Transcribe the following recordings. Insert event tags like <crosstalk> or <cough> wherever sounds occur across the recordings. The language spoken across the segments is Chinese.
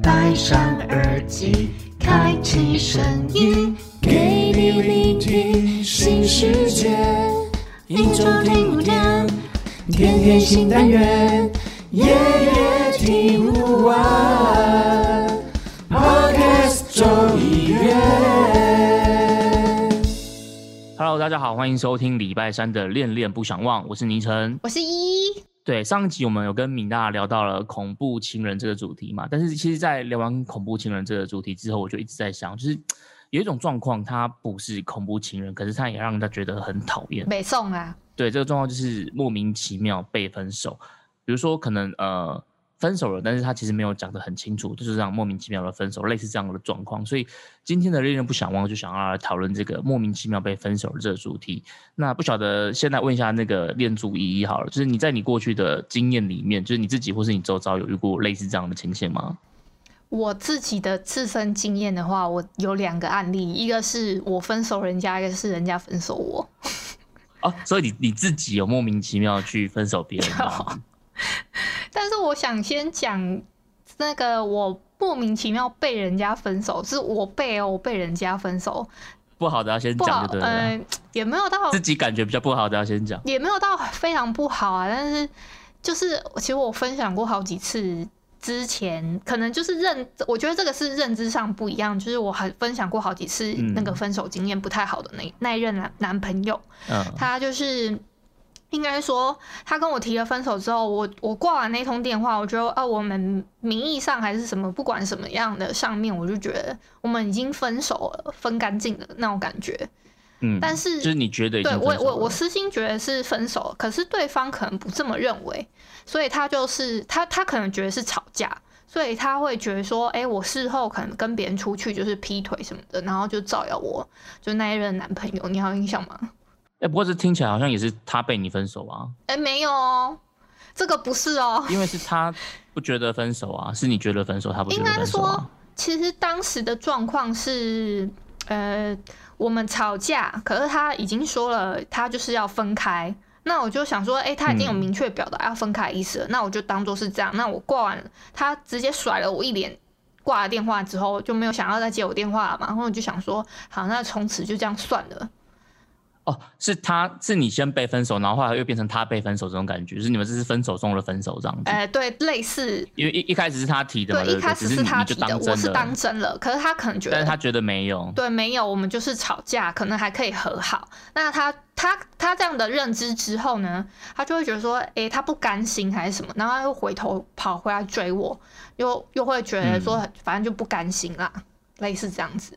戴上耳机，开启声音，给你聆听新世界。一周听五天，天天新单元，夜夜听不完。Podcast 周一乐。Hello，大家好，欢迎收听礼拜三的恋恋不想忘，我是倪晨。我是依依，对，上一集我们有跟敏娜聊到了恐怖情人这个主题嘛，但是其实，在聊完恐怖情人这个主题之后，我就一直在想，就是 <tsk> 有一种状况，他不是恐怖情人，可是他也让人家觉得很讨厌。北宋啊，对，这个状况就是莫名其妙被分手，比如说可能呃分手了，但是他其实没有讲得很清楚，就是这样莫名其妙的分手，类似这样的状况。所以今天的恋人不想忘，就想要来讨论这个莫名其妙被分手的这个主题。那不晓得现在问一下那个恋主依依好了，就是你在你过去的经验里面，就是你自己或是你周遭有遇过类似这样的情形吗？我自己的自身经验的话，我有两个案例，一个是我分手人家，一个是人家分手我。哦，所以你你自己有莫名其妙去分手别人吗？<laughs> 但是我想先讲那个我莫名其妙被人家分手，是我被哦，我被人家分手，不好的要先，讲就对了，嗯、<tsk> 也没有到自己感觉比较不好的要先讲。也没有到非常不好啊，但是就是其实我分享过好几次。之前可能就是认，我觉得这个是认知上不一样。就是我很分享过好几次嗯那个分手经验不太好的那那一任男男朋友，嗯，他就是应该说，他跟我提了分手之后，我我挂完那通电话，我觉得啊，我们名义上还是什么，不管什么样的上面，我就觉得我们已经分手了，分干净了那种感觉。嗯，但是就是你觉得对我我我私心觉得是分手，可是对方可能不这么认为，所以他就是他他可能觉得是吵架，所以他会觉得说，哎、我事后可能跟别人出去就是劈腿什么的，然后就造谣我就那一任男朋友，你还有印象吗？哎、不过这听起来好像也是他被你分手啊，哎、没有哦，这个不是哦，因为是他不觉得分手啊，是你觉得分手，他不觉得应该说其实当时的状况是，呃，我们吵架，可是他已经说了，他就是要分开。那我就想说，哎、他已经有嗯明确表达要分开的意思了，那我就当做是这样。那我挂完，他直接甩了我一脸，挂了电话之后就没有想要再接我电话了嘛，然后我就想说，好，那从此就这样算了。哦，是他是你先被分手，然后后来又变成他被分手这种感觉，就是你们这是分手中的分手这样子。呃，对，类似，因为一一开始是他提的嘛？一开始是他提的，我是当，真了，可是他可能觉得但是他觉得没有。对，没有，我们就是吵架，可能还可以和好。那他他他这样的认知之后呢，他就会觉得说，诶，他不甘心还是什么，然后他又回头跑回来追我，又又会觉得说，反正就不甘心啦，类似这样子。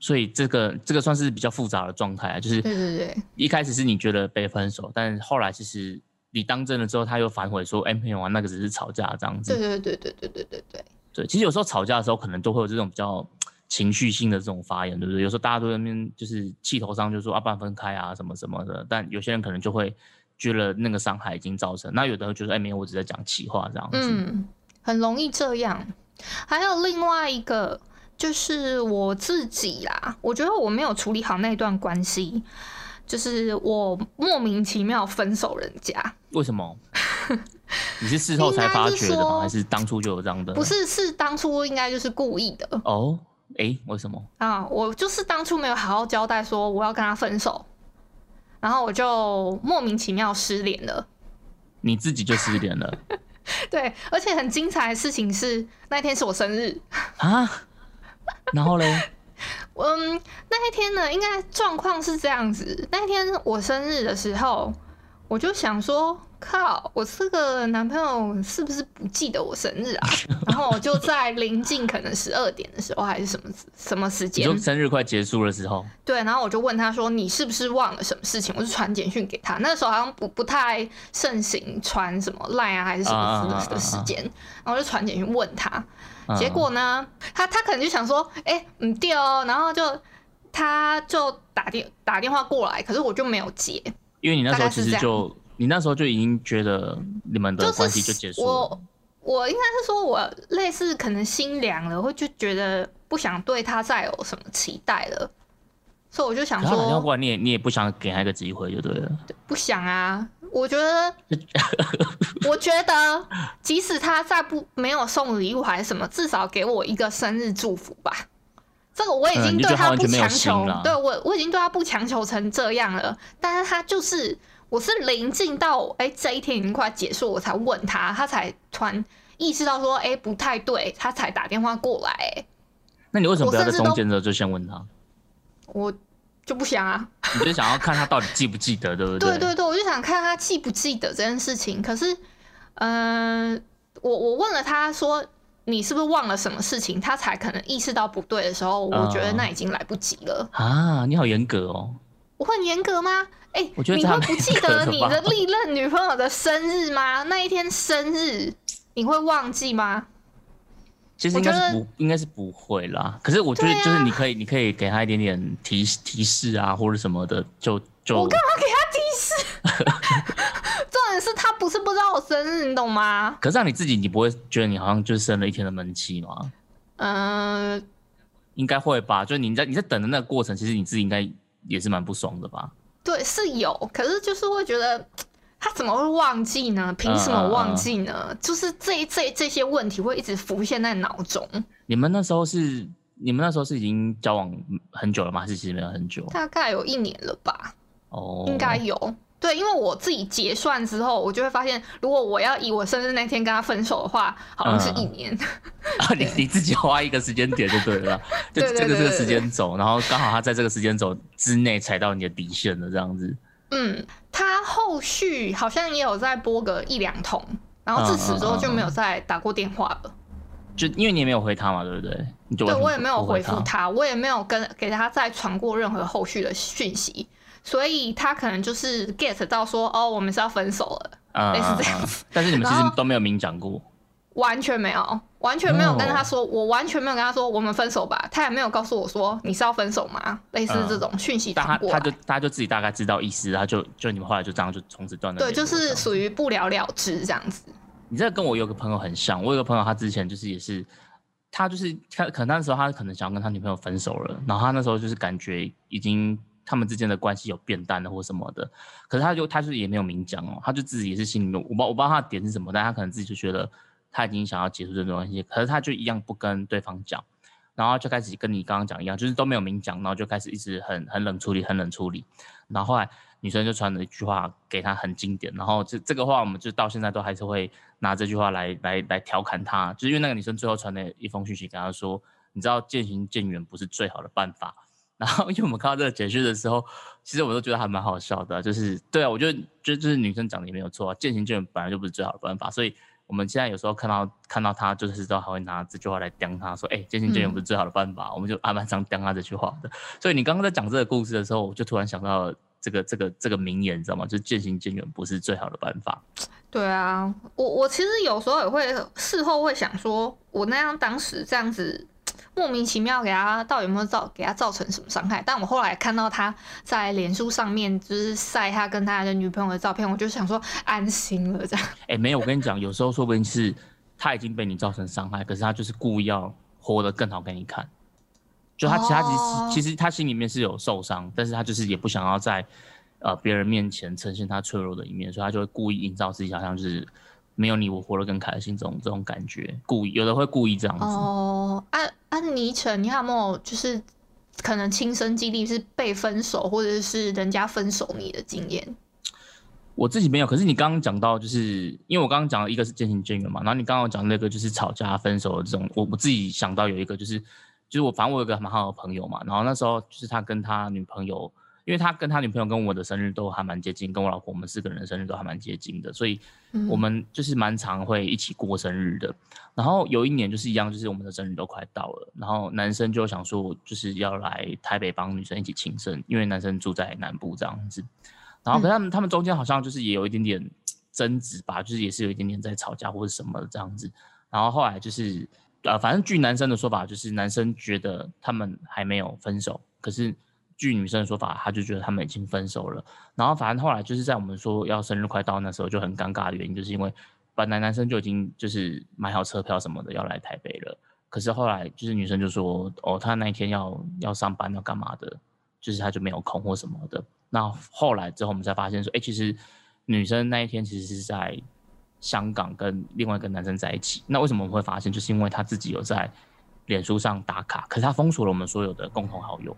所以这个这个算是比较复杂的状态啊，就是对对对，一开始是你觉得被分手，但后来其实你当真了之后，他又反悔说，哎，没有啊，那个只是吵架这样子。对对对对对对对对，对，其实有时候吵架的时候，可能都会有这种比较情绪性的这种发言，对不对？有时候大家都在那边就是气头上就说啊，不然分开啊，什么什么的。但有些人可能就会觉得那个伤害已经造成，那有的人就说，哎，没有，我只是在讲气话这样子。嗯，很容易这样。还有另外一个。就是我自己啦，我觉得我没有处理好那段关系，就是我莫名其妙分手人家，为什么？<laughs> 你是事后才发觉的吗？是还是当初就有这样的？不是，是当初应该就是故意的哦，哎，为什么？啊！我就是当初没有好好交代说我要跟他分手，然后我就莫名其妙失联了。你自己就失联了 <laughs> 对，而且很精彩的事情是那天是我生日，啊？<laughs> 然后嘞？嗯，那一天呢，应该状况是这样子。那一天我生日的时候，我就想说，靠，我这个男朋友是不是不记得我生日啊？然后我就在临近可能十二点的时候，还是什么什么时间就，生日快结束的时候，对，然后我就问他说：“你是不是忘了什么事情？”我就传简讯给他。那时候好像不不太盛行传什么 Line 啊，还是什么的的时间，然后我就传简讯问他。嗯结果呢，他他可能就想说：“哎、嗯，对哦。”然后就他就打电打电话过来，可是我就没有接。因为你那时候其实就你那时候就已经觉得你们的就是关系就结束了。我我应该是说，我类似可能心凉了，会就觉得不想对他再有什么期待了。所以我就想说，你也你也不想给他一个机会就对了。不想啊。我觉得，<laughs> 我觉得，即使他再不没有送礼物还是什么，至少给我一个生日祝福吧。这个我已经对他不强求，对我我已经对他不强求成这样了。但是他就是，我是临近到哎、这一天已经快结束，我才问他，他才突然意识到说哎、不太对，他才打电话过来、哎那你为什么不要在中间的时候就先问他？我就不想啊。你就想要看他到底记不记得，对不对 <laughs> 对对对，我就想看他记不记得这件事情。可是，嗯、我我问了他说你是不是忘了什么事情，他才可能意识到不对的时候，我觉得嗯那已经来不及了。啊，你好严格哦。我很严格吗？哎、我觉得你会不记得你的历任女朋友的生日吗？那一天生日你会忘记吗？其实应该是不，应该是不会啦。可是我觉得就是你可以，你可以给他一点点提提示啊，或者什么的，就就我干嘛给他提示？不知道我生日，你懂吗？可是让你自己，你不会觉得你好像就是生了一天的闷气吗？嗯、应该会吧？就是你在你在等的那个过程，其实你自己应该也是蛮不爽的吧？对，是有，可是就是会觉得他怎么会忘记呢？凭什么忘记呢？就是这这这些问题会一直浮现在脑中，你们那时候是你们那时候是已经交往很久了吗？还是其实没有很久？大概有一年了吧，哦，应该有。对，因为我自己结算之后，我就会发现，如果我要以我生日那天跟他分手的话，好像是一年。<laughs> 啊，你你自己花一个时间点就对了，就这个这个时间轴，然后刚好他在这个时间轴之内踩到你的底线了，这样子。嗯，他后续好像也有再拨个一两通，然后自此之后就没有再打过电话了。就因为你也没有回他嘛，对不对？对我也没有回复他，我也没有跟给他再传过任何后续的讯息，所以他可能就是 get 到说，哦，我们是要分手了，嗯类似这样嗯嗯但是你们其实都没有明讲过。完全没有，完全没有跟他哦说，我完全没有跟他说我们分手吧，他也没有告诉我说你是要分手吗？类似这种讯息但他他就他就自己大概知道意思，他就就你们后来就这样就从此断了。对，就是属于不了了之这样子。你这个跟我有个朋友很像，我有个朋友他之前就是也是，他就是他可能那时候他可能想要跟他女朋友分手了，然后他那时候就是感觉已经他们之间的关系有变淡了或什么的，可是他就他就也没有明讲哦，他就自己也是心里面我不我不知道他的点是什么，但他可能自己就觉得他已经想要结束这段关系，可是他就一样不跟对方讲，然后就开始跟你刚刚讲一样，就是都没有明讲，然后就开始一直很很冷处理，很冷处理，然后后来女生就传了一句话给他，很经典。然后这这个话，我们就到现在都还是会拿这句话来来来调侃他，就是因为那个女生最后传了一封讯息给他说，你知道渐行渐远不是最好的办法。然后因为我们看到这个简讯的时候，其实我都觉得还蛮好笑的啊、就是对啊，我觉得就就是女生讲的也没有错啊，渐行渐远本来就不是最好的办法，所以。我们现在有时候看到看到他，就是都还会拿这句话来刁他，说：“哎、渐行渐远不是最好的办法。我们就还蛮常刁他这句话的。所以你刚刚在讲这个故事的时候，我就突然想到了这个这个这个名言，你知道吗？就是渐行渐远不是最好的办法。对啊，我我其实有时候也会事后会想说，我那样当时这样子莫名其妙给他到底有没有造给他造成什么伤害？但我后来看到他在脸书上面就是晒他跟他的女朋友的照片，我就想说安心了这样。哎、没有，我跟你讲，有时候说不定是他已经被你造成伤害，可是他就是故意要活得更好给你看。就他其他其实、哦其实他心里面是有受伤，但是他就是也不想要在呃别人面前呈现他脆弱的一面，所以他就会故意营造自己好像就是没有你我活得更开心这种这种感觉，故意有的会故意这样子。哦，安安妮晨，你还有没有就是可能亲身经历是被分手，或者是人家分手你的经验？我自己没有，可是你刚刚讲到，就是因为我刚刚讲了一个是渐行渐远嘛，然后你刚刚讲那个就是吵架分手的这种，我我自己想到有一个就是，就是我反正我有个蛮好的朋友嘛，然后那时候就是他跟他女朋友，因为他跟他女朋友跟我的生日都还蛮接近，跟我老婆我们四个人的生日都还蛮接近的，所以嗯我们就是蛮常会一起过生日的。然后有一年就是一样，就是我们的生日都快到了，然后男生就想说就是要来台北帮女生一起庆生，因为男生住在南部这样子。然后可是他们、他们中间好像就是也有一点点争执吧，就是也是有一点点在吵架或者什么的这样子。然后后来就是呃，反正据男生的说法，就是男生觉得他们还没有分手，可是据女生的说法，她就觉得他们已经分手了。然后反正后来就是在我们说要生日快到那时候就很尴尬的原因，就是因为本来男生就已经就是买好车票什么的要来台北了，可是后来就是女生就说哦，她那一天要要上班要干嘛的，就是她就没有空或什么的。那后来之后我们才发现说，哎，其实女生那一天其实是在香港跟另外一个男生在一起。那为什么我们会发现？就是因为他自己有在脸书上打卡，可是他封锁了我们所有的共同好友。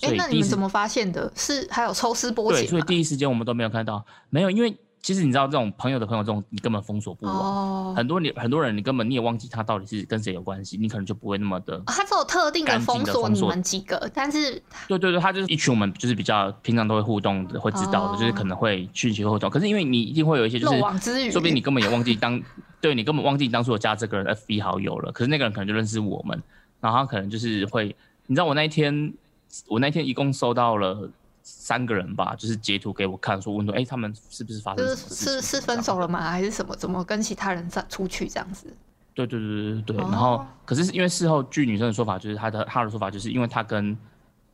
哎，那你们怎么发现的？是还有抽丝剥茧？对，所以第一时间我们都没有看到，没有，因为。其实你知道，这种朋友的朋友，这种你根本封锁不完。很多你很多人，你根本你也忘记他到底是跟谁有关系，你可能就不会那么的。他只有特定的封锁你们几个，但是对对对，他就是一群我们就是比较平常都会互动的，会知道的，就是可能会讯息互动。可是因为你一定会有一些就是说不定你根本也忘记当对你根本忘记当初有加这个人 FB 好友了。可是那个人可能就认识我们，然后他可能就是会，你知道我那一天我那天一共收到了。三个人吧，就是截图给我看，说问说，哎，他们是不是发生是是是分手了吗？还是什么？怎么跟其他人在出去这样子？对对对对对。然后，可是因为事后据女生的说法，就是她的她的说法，就是因为她跟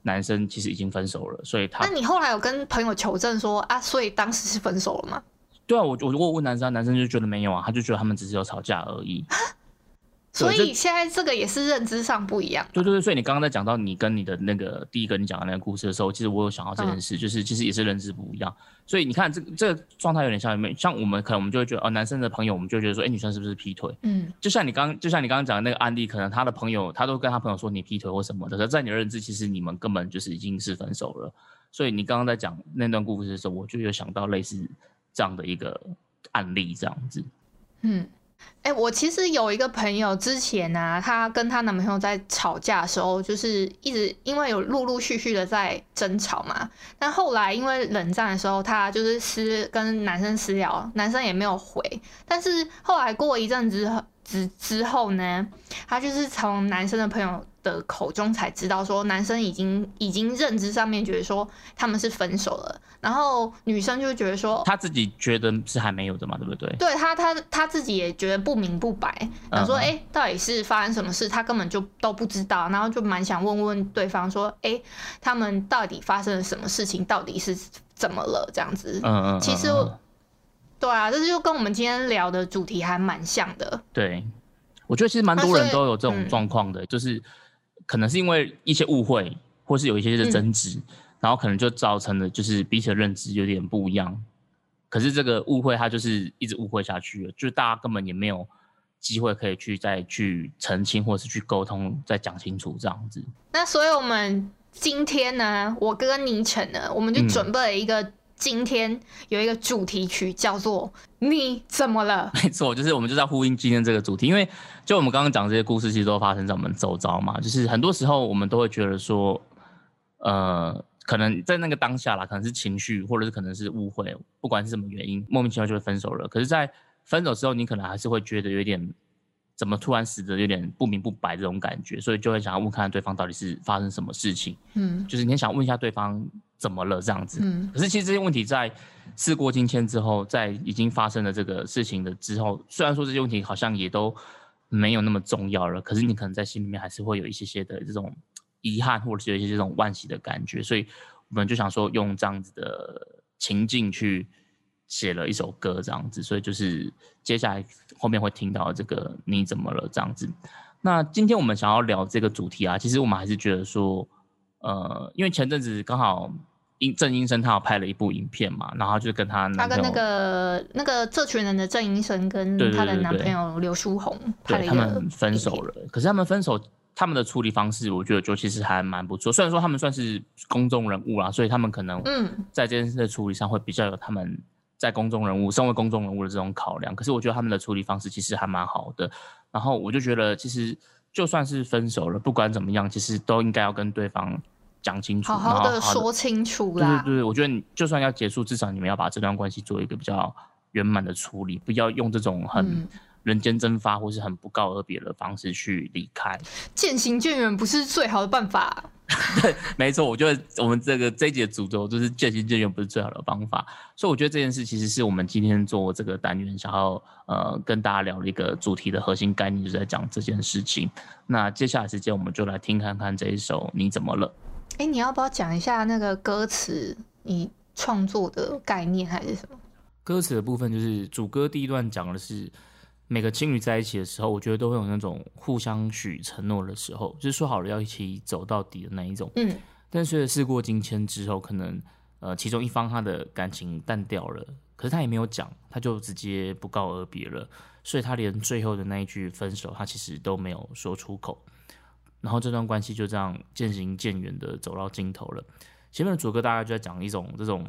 男生其实已经分手了，所以她。那你后来有跟朋友求证说啊，所以当时是分手了吗？对啊，我我如果问男生，男生就觉得没有啊，他就觉得他们只是有吵架而已。所以现在这个也是认知上不一样。对对对，所以你刚刚在讲到你跟你的那个第一个你讲的那个故事的时候，其实我有想到这件事，就是其实也是认知不一样。所以你看，这这个状态有点像没像我们可能我们就会觉得哦，男生的朋友我们就觉得说，哎，女生是不是劈腿？嗯，就像你刚就像你刚刚讲的那个案例，可能他的朋友他都跟他朋友说你劈腿或什么的，可在你的认知，其实你们根本就是已经是分手了。所以你刚刚在讲那段故事的时候，我就有想到类似这样的一个案例，这样子。嗯。哎，我其实有一个朋友，之前呢，她跟她男朋友在吵架的时候，就是一直因为有陆陆续续的在争吵嘛。但后来因为冷战的时候，她就是私跟男生私聊，男生也没有回。但是后来过一阵子之之后呢，她就是从男生的朋友。的口中才知道说男生已经已经认知上面觉得说他们是分手了，然后女生就觉得说他自己觉得是还没有的嘛，对不对？对他他他自己也觉得不明不白，想说哎到底是发生什么事，他根本就都不知道，然后就蛮想问问对方说哎他们到底发生了什么事情，到底是怎么了这样子？嗯嗯，其实对啊，这就跟我们今天聊的主题还蛮像的。对，我觉得其实蛮多人都有这种状况的，就是。可能是因为一些误会，或是有一些的争执，然后可能就造成了就是彼此的认知有点不一样。可是这个误会，它就是一直误会下去了，就是大家根本也没有机会可以去再去澄清，或者是去沟通，再讲清楚这样子。那所以我们今天呢，我跟倪晨呢，我们就准备了一个。今天有一个主题曲叫做“你怎么了”？<laughs> 没错，就是我们就在呼应今天这个主题，因为就我们刚刚讲这些故事，其实都发生在我们周遭嘛。就是很多时候我们都会觉得说，呃，可能在那个当下啦，可能是情绪，或者是可能是误会，不管是什么原因，莫名其妙就会分手了。可是，在分手之后，你可能还是会觉得有点怎么突然死的有点不明不白这种感觉，所以就会想要问看对方到底是发生什么事情。嗯，就是你想问一下对方。怎么了？这样子，嗯，可是其实这些问题在事过境迁之后，在已经发生了这个事情的之后，虽然说这些问题好像也都没有那么重要了，可是你可能在心里面还是会有一些些的这种遗憾，或者是有一些这种惋惜的感觉，所以我们就想说用这样子的情境去写了一首歌，这样子，所以就是接下来后面会听到这个你怎么了这样子。那今天我们想要聊这个主题啊，其实我们还是觉得说，呃，因为前阵子刚好。郑郑医生他有拍了一部影片嘛，然后就跟他他跟那个那个这群人的郑医生跟他的男朋友刘书红拍了他们分手了。可是他们分手，他们的处理方式，我觉得就其实还蛮不错。虽然说他们算是公众人物啦，所以他们可能嗯在这件事的处理上会比较有他们在公众人物身为公众人物的这种考量。可是我觉得他们的处理方式其实还蛮好的。然后我就觉得，其实就算是分手了，不管怎么样，其实都应该要跟对方。讲清楚，好好的说清楚啦。对对对，我觉得你就算要结束，至少你们要把这段关系做一个比较圆满的处理，不要用这种很人间蒸发或是很不告而别的方式去离开。渐行渐远不是最好的办法。对，<laughs> 没错，我觉得我们这个这一节主轴就是渐行渐远不是最好的方法。所以我觉得这件事其实是我们今天做这个单元想要呃跟大家聊的一个主题的核心概念，就是在讲这件事情。那接下来时间我们就来听看看这一首你怎么了。哎，你要不要讲一下那个歌词？你创作的概念还是什么？歌词的部分就是主歌第一段讲的是每个情侣在一起的时候，我觉得都会有那种互相许承诺的时候，就是说好了要一起走到底的那一种。嗯，但随着事过境迁之后，可能呃其中一方他的感情淡掉了，可是他也没有讲，他就直接不告而别了，所以他连最后的那一句分手，他其实都没有说出口。然后这段关系就这样渐行渐远的走到尽头了。前面的主歌大概就在讲一种这种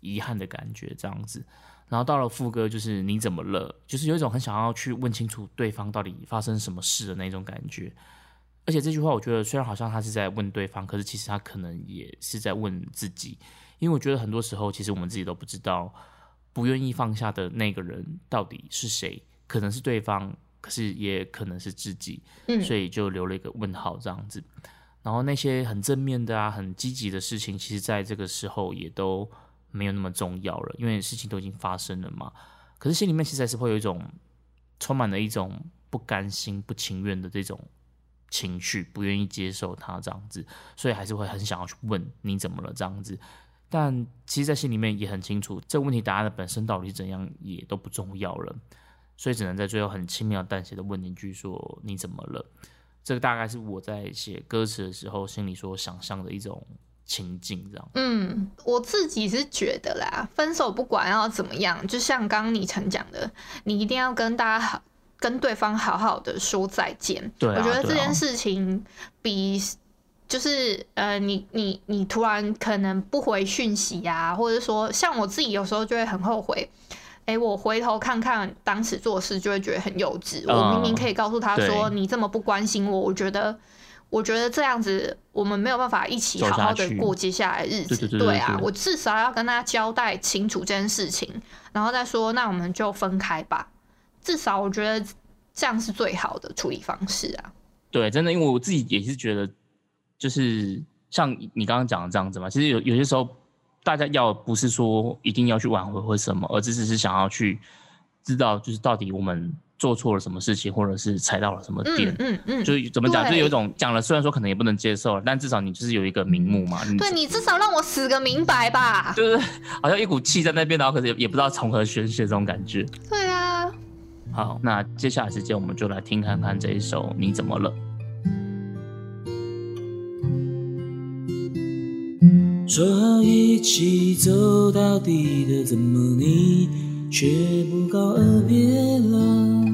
遗憾的感觉，这样子。然后到了副歌，就是你怎么了？就是有一种很想要去问清楚对方到底发生什么事的那种感觉。而且这句话，我觉得虽然好像他是在问对方，可是其实他可能也是在问自己。因为我觉得很多时候，其实我们自己都不知道，不愿意放下的那个人到底是谁，可能是对方。可是也可能是自己，所以就留了一个问号这样子。然后那些很正面的啊、很积极的事情，其实在这个时候也都没有那么重要了，因为事情都已经发生了嘛。可是心里面其实还是会有一种充满了一种不甘心、不情愿的这种情绪，不愿意接受他这样子，所以还是会很想要去问你怎么了这样子。但其实，在心里面也很清楚，这个问题答案的本身到底是怎样，也都不重要了。所以只能在最后很轻描淡写的问一句说你怎么了？这个大概是我在写歌词的时候心里所想象的一种情境，这样。嗯，我自己是觉得啦，分手不管要怎么样，就像刚刚你曾讲的，你一定要跟大家好，跟对方好好的说再见。对，我觉得这件事情比就是呃，你你你突然可能不回讯息呀，或者说像我自己有时候就会很后悔。哎，我回头看看当时做事，就会觉得很幼稚。我明明可以告诉他说：“你这么不关心我，我觉得，我觉得这样子我们没有办法一起好好的过接下来日子。”对啊，我至少要跟他交代清楚这件事情，然后再说，那我们就分开吧。至少我觉得这样是最好的处理方式啊。对，真的，因为我自己也是觉得，就是像你刚刚讲的这样子嘛。其实有有些时候。大家要不是说一定要去挽回或什么，而只是想要去知道，就是到底我们做错了什么事情，或者是踩到了什么点。嗯嗯，就是怎么讲，就有一种讲了，虽然说可能也不能接受，但至少你就是有一个名目嘛。对你至少让我死个明白吧。就是好像一股气在那边，然后可是也也不知道从何宣泄这种感觉。对啊。好，那接下来时间我们就来听看看这一首《你怎么了》。说好一起走到底的，怎么你却不告而别了？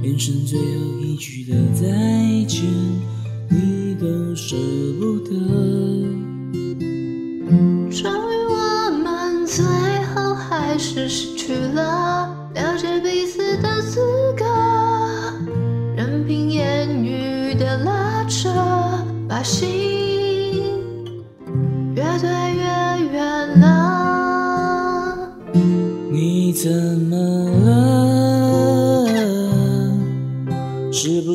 连声最后一句的再见，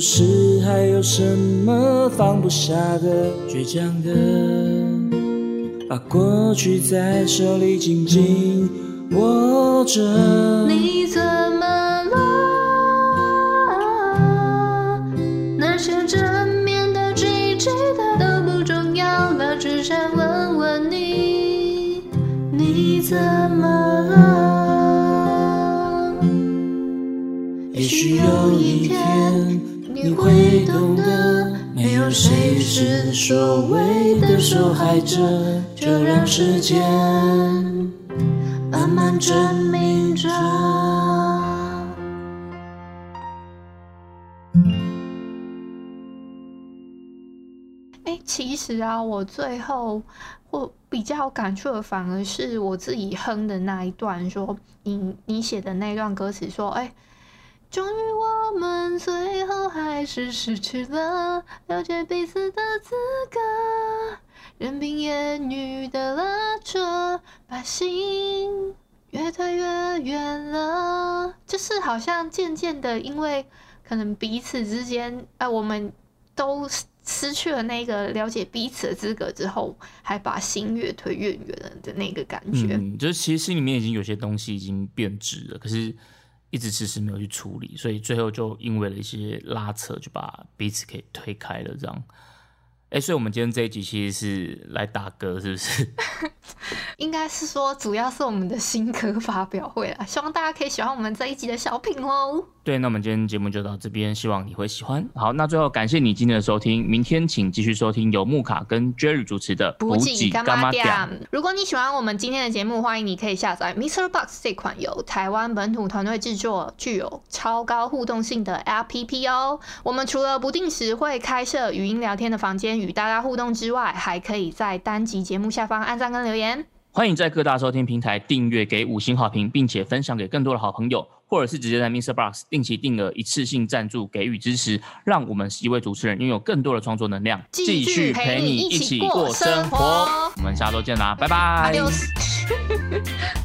是还有什么放不下的、倔强的？把过去在手里紧紧握着。谁是所谓的受害者，就让时间慢慢证明着。哎，其实啊，我最后。我比较感触的，反而是我自己哼的那一段，说你你写的那段歌词，说哎，终于我们最后还是失去了了解彼此的资格，任凭言语的拉扯，把心越推越远了，就是好像渐渐的，因为可能彼此之间，哎，我们都。失去了那个了解彼此的资格之后，还把心越推越远了的那个感觉，嗯，就是其实心里面已经有些东西已经变质了，可是一直迟迟没有去处理，所以最后就因为了一些拉扯，就把彼此给推开了。这样，哎，所以我们今天这一集其实是来打歌，是不是？<laughs> 应该是说，主要是我们的新歌发表会啊，希望大家可以喜欢我们这一集的小品哦。对，那我们今天节目就到这边，希望你会喜欢。好，那最后感谢你今天的收听，明天请继续收听由木卡跟 Jerry 主持的补给干妈店。<laughs> 如果你喜欢我们今天的节目，欢迎你可以下载 Mr. Box 这款由台湾本土团队制作、具有超高互动性的 APP 哦。我们除了不定时会开设语音聊天的房间与大家互动之外，还可以在单集节目下方按赞跟留言。欢迎在各大收听平台订阅、给五星好评，并且分享给更多的好朋友，或者是直接在 Mr. Box 定期定额一次性赞助给予支持，让我们十一位主持人拥有更多的创作能量，继续陪你一起过生活。我们下周见啦，拜拜。<laughs>